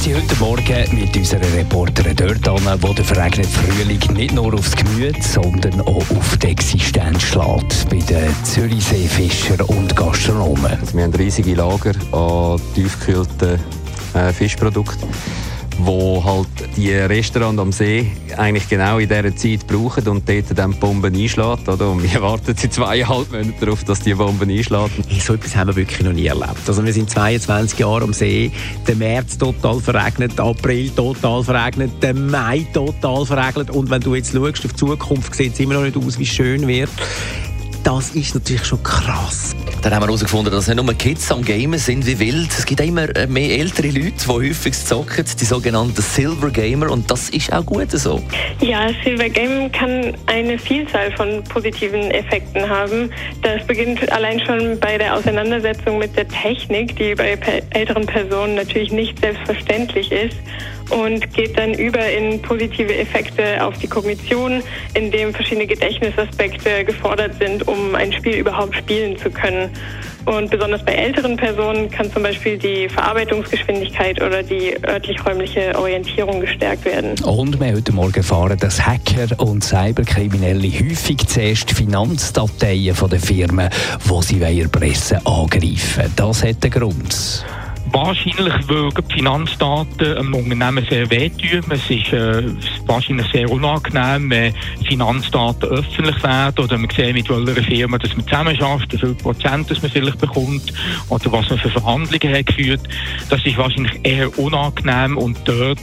sind heute Morgen mit unserer Reporterin dort an, wo der verregnete Frühling nicht nur aufs Gemüt, sondern auch auf die Existenz schlägt bei den Zürichseefischer und Gastronomen. Wir haben riesige Lager an tiefgekühlten äh, Fischprodukten, wo halt die Restaurants am See eigentlich genau in dieser Zeit brauchen und dort dann die Bomben einschlägt. Oder? Und wir warten seit zweieinhalb Monaten darauf, dass die Bomben einschlägt. Hey, so etwas haben wir wirklich noch nie erlebt. Also wir sind 22 Jahre am See, der März total verregnet, April total verregnet, der Mai total verregnet und wenn du jetzt schaust auf die Zukunft, sieht es immer noch nicht aus, wie schön wird. Das ist natürlich schon krass. Dann haben wir herausgefunden, dass nicht nur Kids am Gamen sind wie wild. Es gibt auch immer äh, mehr ältere Leute, die häufig zocken, die sogenannten Silver Gamer. Und das ist auch gut so. Ja, Silver Game kann eine Vielzahl von positiven Effekten haben. Das beginnt allein schon bei der Auseinandersetzung mit der Technik, die bei älteren Personen natürlich nicht selbstverständlich ist und geht dann über in positive Effekte auf die Kognition, indem verschiedene Gedächtnisaspekte gefordert sind, um ein Spiel überhaupt spielen zu können. Und besonders bei älteren Personen kann zum Beispiel die Verarbeitungsgeschwindigkeit oder die örtlich-räumliche Orientierung gestärkt werden. Und wir heute Morgen erfahren, dass Hacker und Cyberkriminelle häufig zuerst Finanzdateien von den Firmen, die sie erpressen wollen, angreifen. Das hat einen Grund. Wahrscheinlich würden die Finanzdaten einem Unternehmen sehr wehtun. Es ist äh, wahrscheinlich sehr unangenehm, wenn Finanzdaten öffentlich werden oder man sieht, mit welcher Firma dass man zusammenarbeitet, wie viel Prozent das man vielleicht bekommt oder was man für Verhandlungen hat geführt. Das ist wahrscheinlich eher unangenehm und dort,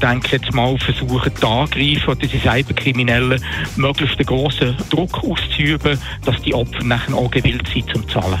denke ich jetzt mal, versuchen die Angreifer oder die Cyberkriminellen möglichst einen grossen Druck auszuüben, dass die Opfer nachher auch gewillt sind zum Zahlen.